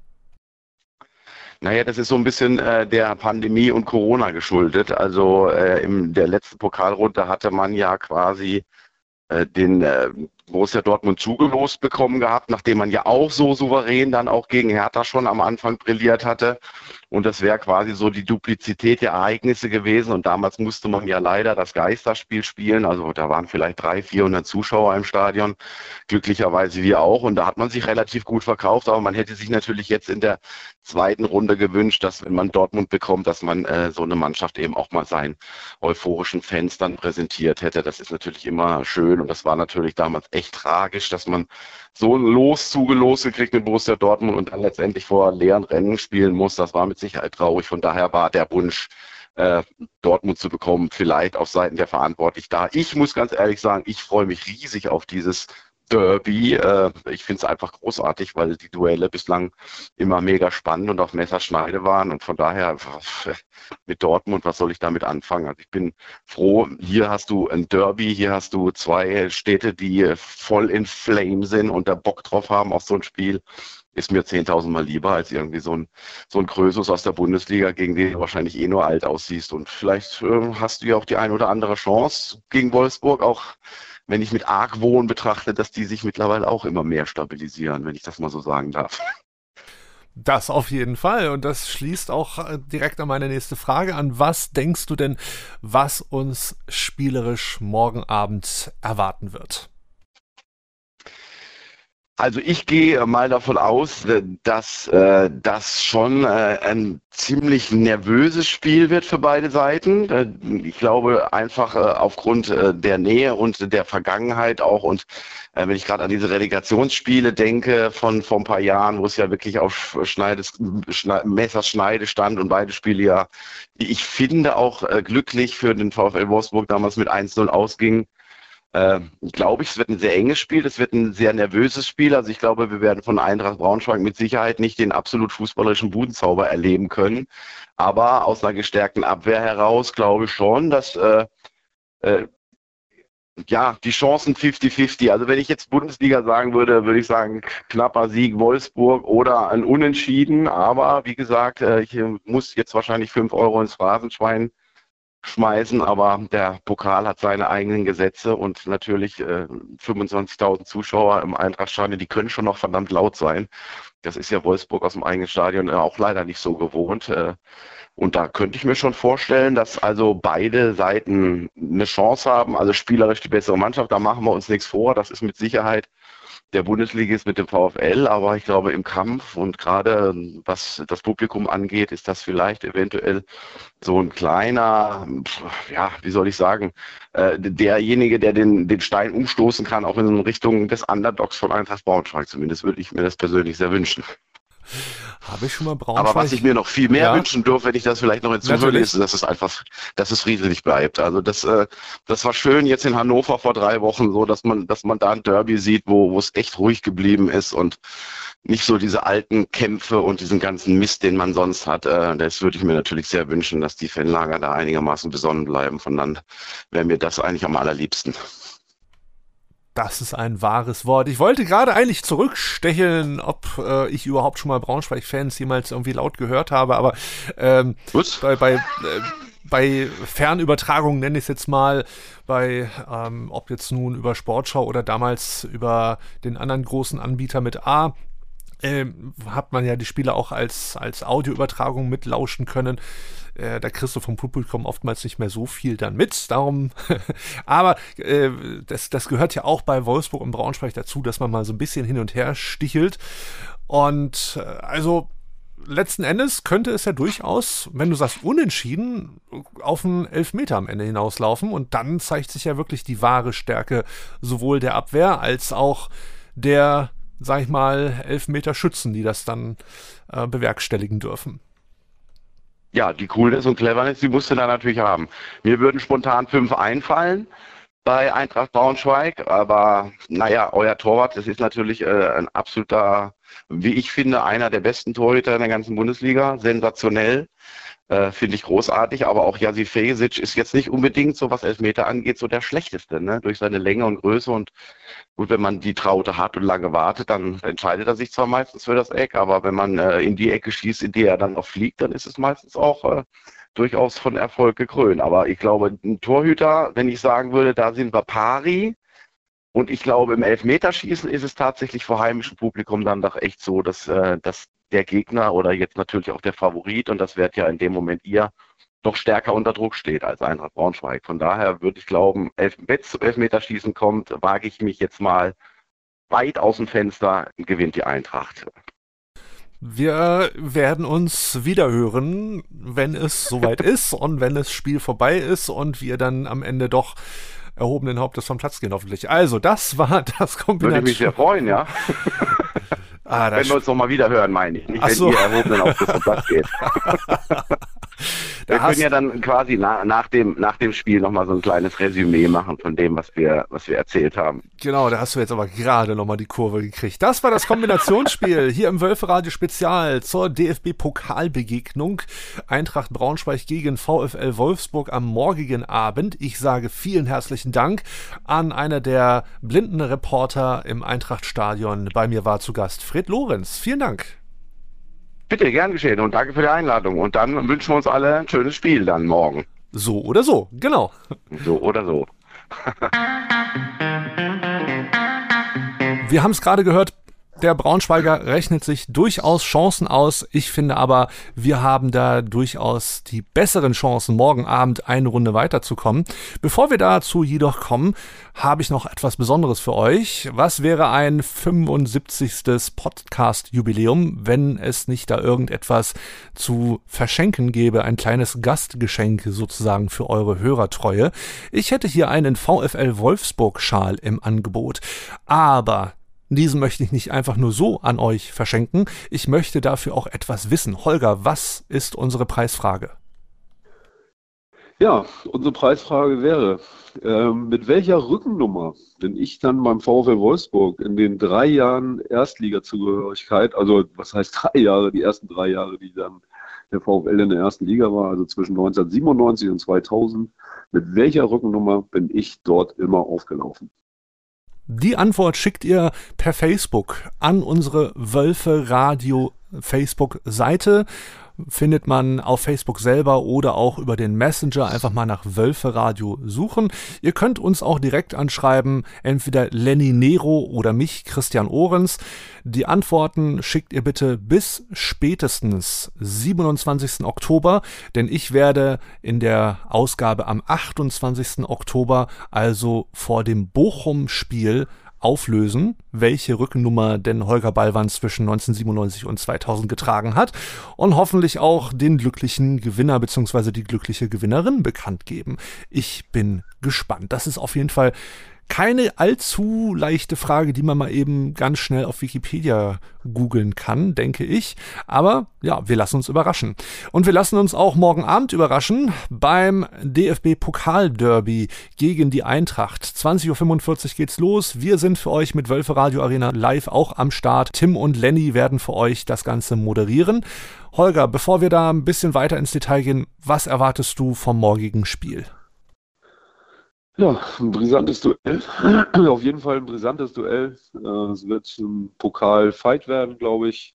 Naja, das ist so ein bisschen äh, der Pandemie und Corona geschuldet. Also äh, in der letzten Pokalrunde hatte man ja quasi äh, den äh, Borussia Dortmund zugelost bekommen gehabt, nachdem man ja auch so souverän dann auch gegen Hertha schon am Anfang brilliert hatte. Und das wäre quasi so die Duplizität der Ereignisse gewesen. Und damals musste man ja leider das Geisterspiel spielen. Also da waren vielleicht 300, 400 Zuschauer im Stadion. Glücklicherweise wir auch. Und da hat man sich relativ gut verkauft. Aber man hätte sich natürlich jetzt in der zweiten Runde gewünscht, dass wenn man Dortmund bekommt, dass man äh, so eine Mannschaft eben auch mal seinen euphorischen Fans dann präsentiert hätte. Das ist natürlich immer schön. Und das war natürlich damals echt tragisch, dass man so Los zugelost gekriegt mit Borussia Dortmund und dann letztendlich vor leeren Rennen spielen muss. Das war mit Sicherheit traurig. Von daher war der Wunsch, äh, Dortmund zu bekommen, vielleicht auf Seiten der Verantwortlichen da. Ich muss ganz ehrlich sagen, ich freue mich riesig auf dieses Derby. Äh, ich finde es einfach großartig, weil die Duelle bislang immer mega spannend und auf Messerschneide waren. Und von daher mit Dortmund, was soll ich damit anfangen? Also ich bin froh, hier hast du ein Derby, hier hast du zwei Städte, die voll in Flame sind und da Bock drauf haben auf so ein Spiel. Ist mir 10.000 Mal lieber als irgendwie so ein, so ein Krösus aus der Bundesliga, gegen den du wahrscheinlich eh nur alt aussiehst. Und vielleicht äh, hast du ja auch die ein oder andere Chance gegen Wolfsburg, auch wenn ich mit Argwohn betrachte, dass die sich mittlerweile auch immer mehr stabilisieren, wenn ich das mal so sagen darf. Das auf jeden Fall. Und das schließt auch äh, direkt an meine nächste Frage an. Was denkst du denn, was uns spielerisch morgen Abend erwarten wird? Also ich gehe mal davon aus, äh, dass äh, das schon äh, ein ziemlich nervöses Spiel wird für beide Seiten. Äh, ich glaube einfach äh, aufgrund äh, der Nähe und der Vergangenheit auch und wenn ich gerade an diese Relegationsspiele denke von vor ein paar Jahren, wo es ja wirklich auf Schneides, Schne Messerschneide stand und beide Spiele ja, ich finde auch glücklich für den VfL Wolfsburg damals mit 1-0 ausging äh, glaube ich, es wird ein sehr enges Spiel, es wird ein sehr nervöses Spiel. Also ich glaube, wir werden von Eintracht Braunschweig mit Sicherheit nicht den absolut fußballerischen Budenzauber erleben können. Aber aus einer gestärkten Abwehr heraus glaube ich schon, dass äh, äh, ja, die Chancen 50-50. Also wenn ich jetzt Bundesliga sagen würde, würde ich sagen, knapper Sieg Wolfsburg oder ein Unentschieden. Aber wie gesagt, äh, ich muss jetzt wahrscheinlich fünf Euro ins Phrasenschwein schmeißen, aber der Pokal hat seine eigenen Gesetze und natürlich äh, 25.000 Zuschauer im Eintrachtstadion, die können schon noch verdammt laut sein. Das ist ja Wolfsburg aus dem eigenen Stadion äh, auch leider nicht so gewohnt. Äh, und da könnte ich mir schon vorstellen, dass also beide Seiten eine Chance haben, also spielerisch die bessere Mannschaft, da machen wir uns nichts vor. Das ist mit Sicherheit der Bundesligist mit dem VfL, aber ich glaube im Kampf und gerade was das Publikum angeht, ist das vielleicht eventuell so ein kleiner, ja, wie soll ich sagen, äh, derjenige, der den, den Stein umstoßen kann, auch in Richtung des Underdogs von Eintracht Braunschweig. Zumindest würde ich mir das persönlich sehr wünschen. Habe ich schon mal Braunschweig. Aber was ich mir noch viel mehr ja. wünschen dürfte, wenn ich das vielleicht noch hinzufüge, ist, dass es einfach, dass es friedlich bleibt. Also das, äh, das war schön jetzt in Hannover vor drei Wochen so, dass man, dass man da ein Derby sieht, wo, wo es echt ruhig geblieben ist und nicht so diese alten Kämpfe und diesen ganzen Mist, den man sonst hat. Äh, das würde ich mir natürlich sehr wünschen, dass die Fanlager da einigermaßen besonnen bleiben. Von dann wäre mir das eigentlich am allerliebsten. Das ist ein wahres Wort. Ich wollte gerade eigentlich zurückstecheln, ob äh, ich überhaupt schon mal Braunschweig-Fans jemals irgendwie laut gehört habe, aber ähm, bei, bei, äh, bei Fernübertragungen nenne ich es jetzt mal, bei ähm, ob jetzt nun über Sportschau oder damals über den anderen großen Anbieter mit A, äh, hat man ja die Spiele auch als, als Audioübertragung mitlauschen können. Äh, da kriegst du vom Publikum oftmals nicht mehr so viel dann mit. Darum, aber äh, das, das gehört ja auch bei Wolfsburg und Braunschweig dazu, dass man mal so ein bisschen hin und her stichelt. Und äh, also letzten Endes könnte es ja durchaus, wenn du sagst unentschieden, auf einen Elfmeter am Ende hinauslaufen. Und dann zeigt sich ja wirklich die wahre Stärke sowohl der Abwehr als auch der, sag ich mal, Elfmeter Schützen, die das dann äh, bewerkstelligen dürfen ja, die Coolness und Cleverness, die musst du da natürlich haben. Mir würden spontan fünf einfallen bei Eintracht Braunschweig, aber naja, euer Torwart, das ist natürlich äh, ein absoluter, wie ich finde, einer der besten Torhüter in der ganzen Bundesliga, sensationell. Äh, Finde ich großartig, aber auch Jasi Fejsic ist jetzt nicht unbedingt, so was Elfmeter angeht, so der schlechteste, ne? Durch seine Länge und Größe und gut, wenn man die Traute hat und lange wartet, dann entscheidet er sich zwar meistens für das Eck, aber wenn man äh, in die Ecke schießt, in die er dann auch fliegt, dann ist es meistens auch äh, durchaus von Erfolg gekrönt. Aber ich glaube, ein Torhüter, wenn ich sagen würde, da sind wir pari, und ich glaube, im Elfmeterschießen ist es tatsächlich vor heimischem Publikum dann doch echt so, dass, äh, dass der Gegner oder jetzt natürlich auch der Favorit, und das wird ja in dem Moment ihr, noch stärker unter Druck steht als Eintracht Braunschweig. Von daher würde ich glauben, elf, wenn es zu Elfmeterschießen kommt, wage ich mich jetzt mal weit aus dem Fenster, gewinnt die Eintracht. Wir werden uns wieder hören, wenn es soweit ist und wenn das Spiel vorbei ist und wir dann am Ende doch erhobenen Hauptes vom Platz gehen, hoffentlich. Also, das war das Kombination. Würde mich sehr freuen, ja. Ah, wenn wir uns noch mal wieder hören, meine ich. Nicht, wenn so. ihr erhobenen auf das Platz geht. wir können ja dann quasi na, nach, dem, nach dem Spiel nochmal so ein kleines Resümee machen von dem, was wir, was wir erzählt haben. Genau, da hast du jetzt aber gerade nochmal die Kurve gekriegt. Das war das Kombinationsspiel hier im Wölferadio Spezial zur DFB-Pokalbegegnung. Eintracht Braunschweig gegen VfL Wolfsburg am morgigen Abend. Ich sage vielen herzlichen Dank an einer der blinden Reporter im Eintrachtstadion. Bei mir war zu Gast Fred Lorenz. Vielen Dank. Bitte, gern geschehen und danke für die Einladung. Und dann wünschen wir uns alle ein schönes Spiel dann morgen. So oder so, genau. So oder so. wir haben es gerade gehört, Der Braunschweiger rechnet sich durchaus Chancen aus. Ich finde aber, wir haben da durchaus die besseren Chancen, morgen Abend eine Runde weiterzukommen. Bevor wir dazu jedoch kommen, habe ich noch etwas Besonderes für euch. Was wäre ein 75. Podcast-Jubiläum, wenn es nicht da irgendetwas zu verschenken gäbe? Ein kleines Gastgeschenk sozusagen für eure Hörertreue. Ich hätte hier einen VfL Wolfsburg-Schal im Angebot. Aber diesen möchte ich nicht einfach nur so an euch verschenken. Ich möchte dafür auch etwas wissen. Holger, was ist unsere Preisfrage? Ja, unsere Preisfrage wäre, äh, mit welcher Rückennummer bin ich dann beim VfL Wolfsburg in den drei Jahren Erstligazugehörigkeit, also was heißt drei Jahre, die ersten drei Jahre, die dann der VfL in der ersten Liga war, also zwischen 1997 und 2000, mit welcher Rückennummer bin ich dort immer aufgelaufen? Die Antwort schickt ihr per Facebook an unsere Wölfe Radio Facebook Seite findet man auf Facebook selber oder auch über den Messenger einfach mal nach Wölfe Radio suchen. Ihr könnt uns auch direkt anschreiben, entweder Lenny Nero oder mich, Christian Ohrens. Die Antworten schickt ihr bitte bis spätestens 27. Oktober, denn ich werde in der Ausgabe am 28. Oktober, also vor dem Bochum-Spiel, auflösen, welche Rückennummer denn Holger Ballwanz zwischen 1997 und 2000 getragen hat und hoffentlich auch den glücklichen Gewinner bzw. die glückliche Gewinnerin bekannt geben. Ich bin gespannt. Das ist auf jeden Fall keine allzu leichte Frage, die man mal eben ganz schnell auf Wikipedia googeln kann, denke ich. Aber ja, wir lassen uns überraschen. Und wir lassen uns auch morgen Abend überraschen beim DFB Pokalderby gegen die Eintracht. 20.45 Uhr geht's los. Wir sind für euch mit Wölfe Radio Arena live auch am Start. Tim und Lenny werden für euch das Ganze moderieren. Holger, bevor wir da ein bisschen weiter ins Detail gehen, was erwartest du vom morgigen Spiel? Ja, ein brisantes Duell. Auf jeden Fall ein brisantes Duell. Äh, es wird ein Pokal-Fight werden, glaube ich.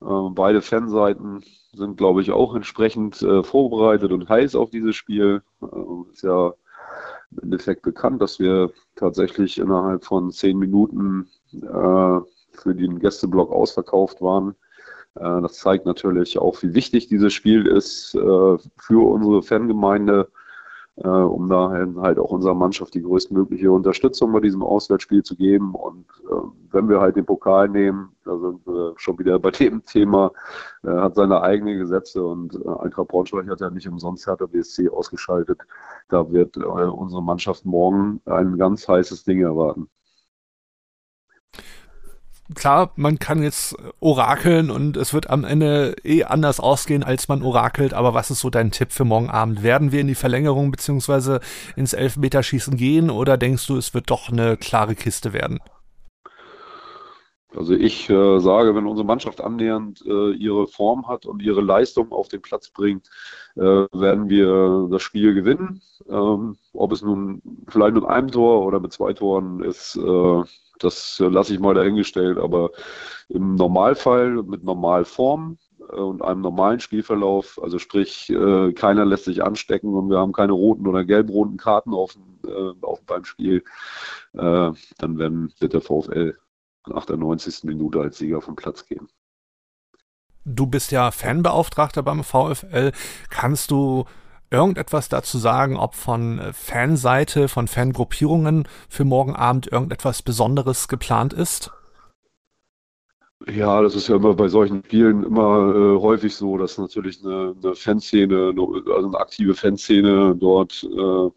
Äh, beide Fanseiten sind, glaube ich, auch entsprechend äh, vorbereitet und heiß auf dieses Spiel. Ist ja im Endeffekt bekannt, dass wir tatsächlich innerhalb von zehn Minuten für den Gästeblock ausverkauft waren. Das zeigt natürlich auch, wie wichtig dieses Spiel ist für unsere Fangemeinde äh, um da halt auch unserer Mannschaft die größtmögliche Unterstützung bei diesem Auswärtsspiel zu geben. Und äh, wenn wir halt den Pokal nehmen, da sind wir schon wieder bei dem Thema, äh, hat seine eigenen Gesetze und äh, Eintracht Braunschweig hat ja nicht umsonst Hertha BSC ausgeschaltet. Da wird äh, unsere Mannschaft morgen ein ganz heißes Ding erwarten klar, man kann jetzt orakeln und es wird am Ende eh anders ausgehen, als man orakelt, aber was ist so dein Tipp für morgen Abend? Werden wir in die Verlängerung beziehungsweise ins Elfmeterschießen gehen oder denkst du, es wird doch eine klare Kiste werden? Also ich äh, sage, wenn unsere Mannschaft annähernd äh, ihre Form hat und ihre Leistung auf den Platz bringt, äh, werden wir das Spiel gewinnen. Ähm, ob es nun vielleicht mit einem Tor oder mit zwei Toren ist, äh, das lasse ich mal dahingestellt. Aber im Normalfall mit Normalform äh, und einem normalen Spielverlauf, also sprich, äh, keiner lässt sich anstecken und wir haben keine roten oder gelb-roten Karten auf, auf beim Spiel, dann werden, wird der VfL nach der 90. Minute als Sieger vom Platz gehen. Du bist ja Fanbeauftragter beim VfL. Kannst du irgendetwas dazu sagen, ob von äh, Fanseite, von Fangruppierungen für morgen Abend irgendetwas Besonderes geplant ist? Ja, das ist ja immer bei solchen Spielen immer äh, häufig so, dass natürlich eine, eine Fanszene, also eine aktive Fanszene dort äh,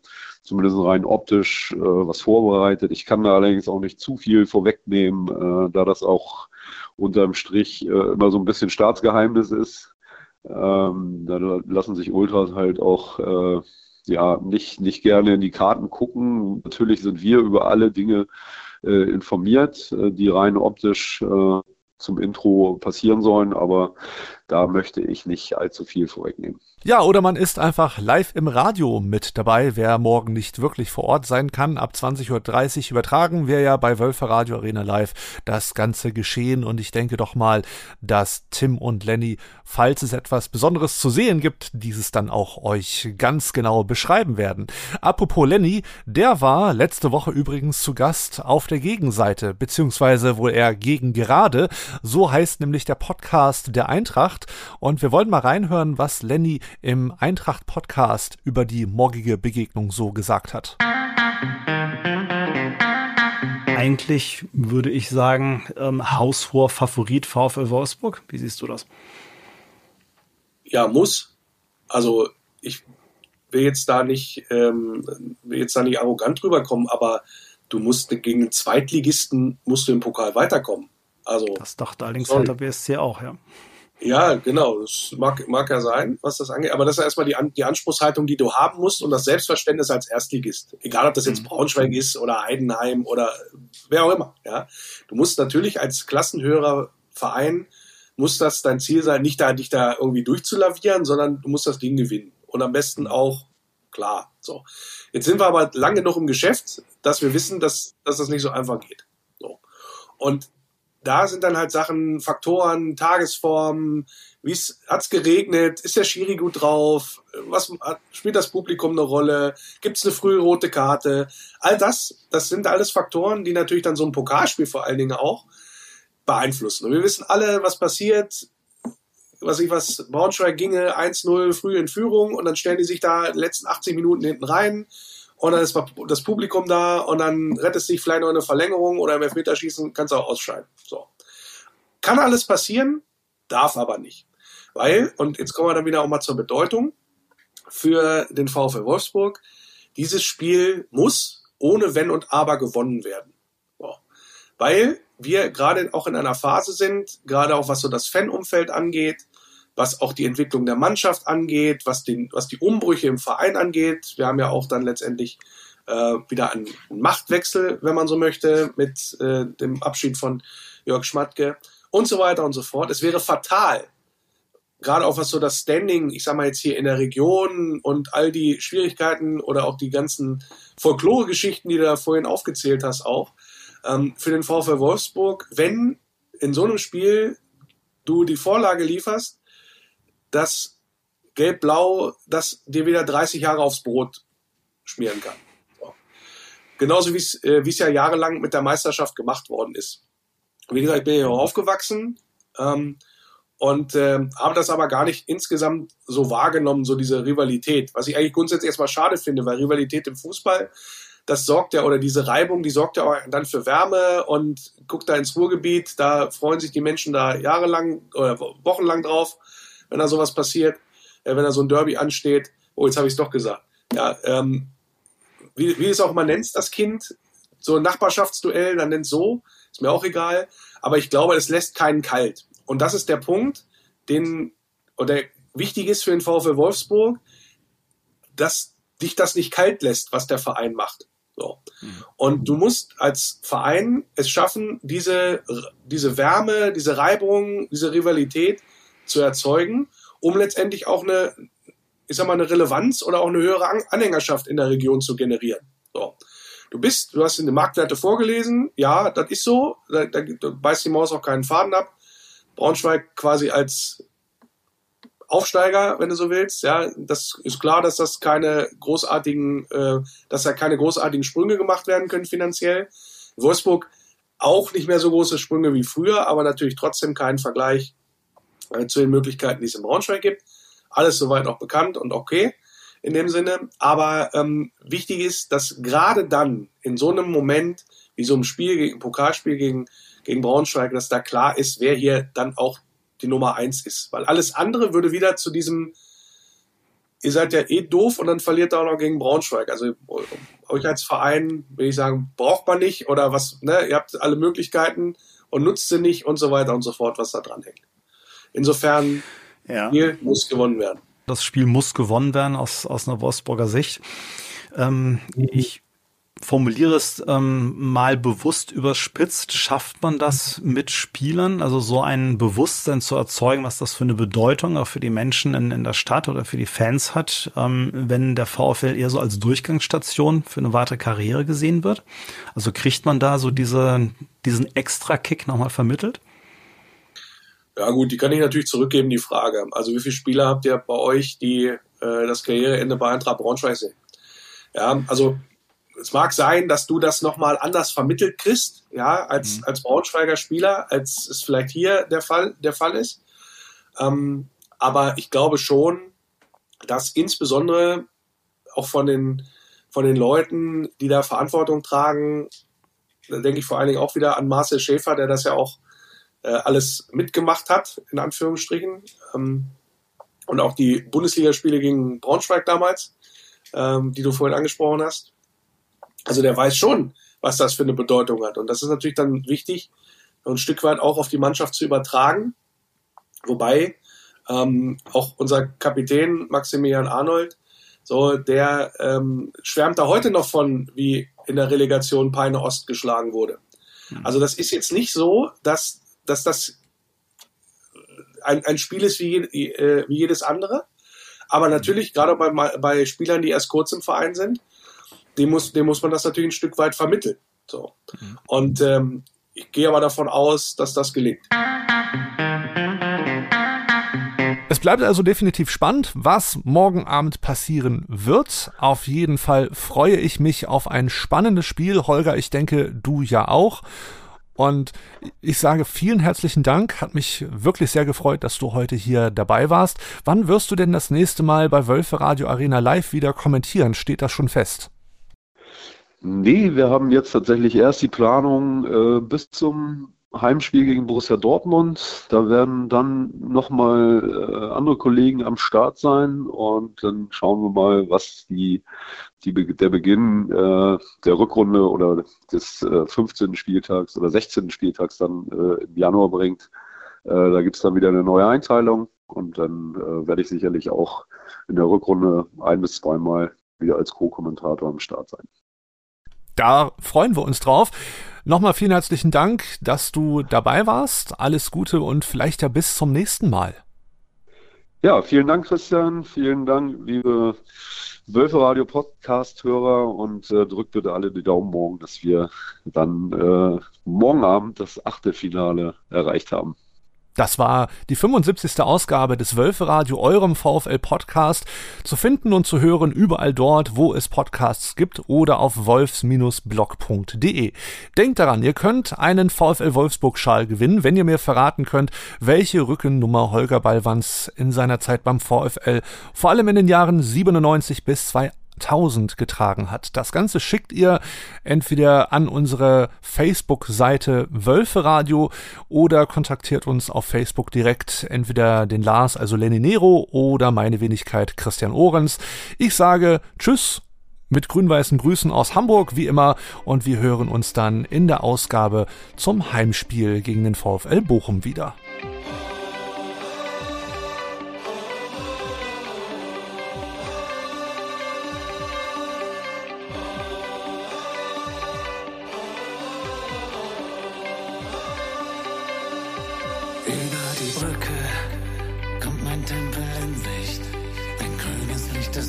zumindest rein optisch äh, was vorbereitet. Ich kann da allerdings auch nicht zu viel vorwegnehmen, äh, da das auch unterm Strich äh, immer so ein bisschen Staatsgeheimnis ist. Ähm, da lassen sich Ultras halt auch äh, ja nicht, nicht gerne in die Karten gucken. Natürlich sind wir über alle Dinge äh, informiert, äh, die rein optisch zum Intro passieren sollen, aber da möchte ich nicht allzu viel vorwegnehmen. Ja, oder man ist einfach live im Radio mit dabei. Wer morgen nicht wirklich vor Ort sein kann, ab 20.30 Uhr übertragen wir ja bei Wölfer Radio Arena Live das ganze Geschehen. Und ich denke doch mal, dass Tim und Lenny, falls es etwas Besonderes zu sehen gibt, dieses dann auch euch ganz genau beschreiben werden. Apropos Lenny, der war letzte Woche übrigens zu Gast auf der Gegenseite, beziehungsweise wohl eher gegen gerade. So heißt nämlich der Podcast der Eintracht. Und wir wollen mal reinhören, was Lenny im Eintracht-Podcast über die morgige Begegnung so gesagt hat. Eigentlich würde ich sagen, ähm, haushoher Favorit VfL Wolfsburg. Wie siehst du das? Ja, muss. Also ich will jetzt da nicht, ähm, will jetzt da nicht arrogant rüberkommen, aber du musst gegen den Zweitligisten musst du im Pokal weiterkommen. Also das dachte allerdings Hertha BSC auch, ja. Ja, genau. Das mag, mag ja sein, was das angeht. Aber das ist erstmal die, die Anspruchshaltung, die du haben musst und das Selbstverständnis als Erstligist. Egal, ob das jetzt mhm. Braunschweig ist oder Heidenheim oder wer auch immer. Ja, du musst natürlich als Klassenhörer Verein muss das dein Ziel sein, nicht da dich da irgendwie durchzulavieren, sondern du musst das Ding gewinnen und am besten auch klar. So, jetzt sind wir aber lange genug im Geschäft, dass wir wissen, dass, dass das nicht so einfach geht. So. Und da sind dann halt Sachen, Faktoren, Tagesform, wie es hat's geregnet, ist der Schiri gut drauf, was spielt das Publikum eine Rolle, gibt es eine frühe rote Karte, all das, das sind alles Faktoren, die natürlich dann so ein Pokalspiel vor allen Dingen auch beeinflussen. Und wir wissen alle, was passiert, was ich was, Braunschweig ginge 1-0 früh in Führung und dann stellen die sich da in den letzten 80 Minuten hinten rein und dann ist das Publikum da und dann rettest du dich vielleicht noch eine Verlängerung oder im Elfmeterschießen kannst du auch ausscheiden. So. Kann alles passieren, darf aber nicht. Weil, und jetzt kommen wir dann wieder auch mal zur Bedeutung für den VfL Wolfsburg, dieses Spiel muss ohne Wenn und Aber gewonnen werden. So. Weil wir gerade auch in einer Phase sind, gerade auch was so das Fanumfeld angeht, was auch die Entwicklung der Mannschaft angeht, was, den, was die Umbrüche im Verein angeht. Wir haben ja auch dann letztendlich äh, wieder einen Machtwechsel, wenn man so möchte, mit äh, dem Abschied von Jörg Schmatke und so weiter und so fort. Es wäre fatal, gerade auch was so das Standing, ich sag mal jetzt hier in der Region und all die Schwierigkeiten oder auch die ganzen Folklore-Geschichten, die du da vorhin aufgezählt hast, auch ähm, für den VfL Wolfsburg, wenn in so einem Spiel du die Vorlage lieferst, dass Gelb-Blau das dir wieder 30 Jahre aufs Brot schmieren kann. So. Genauso wie es äh, ja jahrelang mit der Meisterschaft gemacht worden ist. Wie gesagt, ich bin hier aufgewachsen ähm, und äh, habe das aber gar nicht insgesamt so wahrgenommen, so diese Rivalität. Was ich eigentlich grundsätzlich erstmal schade finde, weil Rivalität im Fußball, das sorgt ja, oder diese Reibung, die sorgt ja auch dann für Wärme und guckt da ins Ruhrgebiet, da freuen sich die Menschen da jahrelang oder wochenlang drauf wenn da sowas passiert, äh, wenn da so ein Derby ansteht. Oh, jetzt habe ich es doch gesagt. Ja, ähm, wie, wie es auch immer nennst, das Kind, so ein Nachbarschaftsduell, dann nennt so, ist mir auch egal. Aber ich glaube, es lässt keinen kalt. Und das ist der Punkt, den, oder wichtig ist für den VfL Wolfsburg, dass dich das nicht kalt lässt, was der Verein macht. So. Mhm. Und du musst als Verein es schaffen, diese, diese Wärme, diese Reibung, diese Rivalität zu erzeugen, um letztendlich auch eine, ich sag mal, eine Relevanz oder auch eine höhere Anhängerschaft in der Region zu generieren. So. Du bist, du hast den Marktwerte vorgelesen, ja, das ist so, da, da, da beißt die Maus auch keinen Faden ab. Braunschweig quasi als Aufsteiger, wenn du so willst, ja, das ist klar, dass das keine großartigen, äh, dass da keine großartigen Sprünge gemacht werden können finanziell. Wolfsburg auch nicht mehr so große Sprünge wie früher, aber natürlich trotzdem kein Vergleich äh, zu den Möglichkeiten, die es in Braunschweig gibt. Alles soweit noch bekannt und okay in dem Sinne. Aber ähm, wichtig ist, dass gerade dann in so einem Moment wie so einem Spiel, gegen, Pokalspiel gegen, gegen Braunschweig, dass da klar ist, wer hier dann auch die Nummer eins ist. Weil alles andere würde wieder zu diesem, ihr seid ja eh doof und dann verliert er auch noch gegen Braunschweig. Also euch als Verein, will ich sagen, braucht man nicht oder was, ne, ihr habt alle Möglichkeiten und nutzt sie nicht und so weiter und so fort, was da dran hängt. Insofern, ja. Spiel muss gewonnen werden. Das Spiel muss gewonnen werden aus, aus einer Wolfsburger Sicht. Ähm, ich formuliere es ähm, mal bewusst überspitzt. Schafft man das mit Spielern, also so ein Bewusstsein zu erzeugen, was das für eine Bedeutung auch für die Menschen in, in der Stadt oder für die Fans hat, ähm, wenn der VfL eher so als Durchgangsstation für eine weitere Karriere gesehen wird? Also kriegt man da so diese, diesen Extra-Kick nochmal vermittelt? Ja gut, die kann ich natürlich zurückgeben, die Frage. Also wie viele Spieler habt ihr bei euch, die äh, das Karriereende bei Eintracht Braunschweig sehen? Ja, also es mag sein, dass du das nochmal anders vermittelt kriegst, ja, als, mhm. als Braunschweiger Spieler, als es vielleicht hier der Fall, der Fall ist. Ähm, aber ich glaube schon, dass insbesondere auch von den, von den Leuten, die da Verantwortung tragen, da denke ich vor allen Dingen auch wieder an Marcel Schäfer, der das ja auch äh, alles mitgemacht hat, in Anführungsstrichen. Ähm, und auch die Bundesligaspiele gegen Braunschweig damals, ähm, die du vorhin angesprochen hast. Also der weiß schon, was das für eine Bedeutung hat. Und das ist natürlich dann wichtig, ein Stück weit auch auf die Mannschaft zu übertragen. Wobei ähm, auch unser Kapitän Maximilian Arnold, so der ähm, schwärmt da heute noch von, wie in der Relegation Peine Ost geschlagen wurde. Mhm. Also das ist jetzt nicht so, dass dass das ein, ein Spiel ist wie, äh, wie jedes andere. Aber natürlich, gerade bei, bei Spielern, die erst kurz im Verein sind, dem muss, dem muss man das natürlich ein Stück weit vermitteln. So. Mhm. Und ähm, ich gehe aber davon aus, dass das gelingt. Es bleibt also definitiv spannend, was morgen Abend passieren wird. Auf jeden Fall freue ich mich auf ein spannendes Spiel. Holger, ich denke, du ja auch. Und ich sage vielen herzlichen Dank. Hat mich wirklich sehr gefreut, dass du heute hier dabei warst. Wann wirst du denn das nächste Mal bei Wölfe Radio Arena Live wieder kommentieren? Steht das schon fest? Nee, wir haben jetzt tatsächlich erst die Planung äh, bis zum Heimspiel gegen Borussia Dortmund. Da werden dann nochmal äh, andere Kollegen am Start sein und dann schauen wir mal, was die, die der Beginn äh, der Rückrunde oder des äh, 15. Spieltags oder 16. Spieltags dann äh, im Januar bringt. Äh, da gibt es dann wieder eine neue Einteilung und dann äh, werde ich sicherlich auch in der Rückrunde ein bis zweimal wieder als Co-Kommentator am Start sein. Da freuen wir uns drauf. Nochmal vielen herzlichen Dank, dass du dabei warst. Alles Gute und vielleicht ja bis zum nächsten Mal. Ja, vielen Dank, Christian. Vielen Dank, liebe Wölfe Radio Podcast-Hörer und äh, drückt bitte alle die Daumen morgen, dass wir dann äh, morgen Abend das Achtelfinale erreicht haben. Das war die 75. Ausgabe des Wölferadio, eurem VfL-Podcast, zu finden und zu hören überall dort, wo es Podcasts gibt oder auf wolfs-blog.de. Denkt daran, ihr könnt einen VfL Wolfsburg-Schal gewinnen, wenn ihr mir verraten könnt, welche Rückennummer Holger Ballwanz in seiner Zeit beim VfL vor allem in den Jahren 97 bis 2000 1000 getragen hat. Das Ganze schickt ihr entweder an unsere Facebook-Seite Wölferadio oder kontaktiert uns auf Facebook direkt entweder den Lars, also Lenny Nero oder meine Wenigkeit Christian Ohrens. Ich sage Tschüss mit grün-weißen Grüßen aus Hamburg, wie immer, und wir hören uns dann in der Ausgabe zum Heimspiel gegen den VfL Bochum wieder.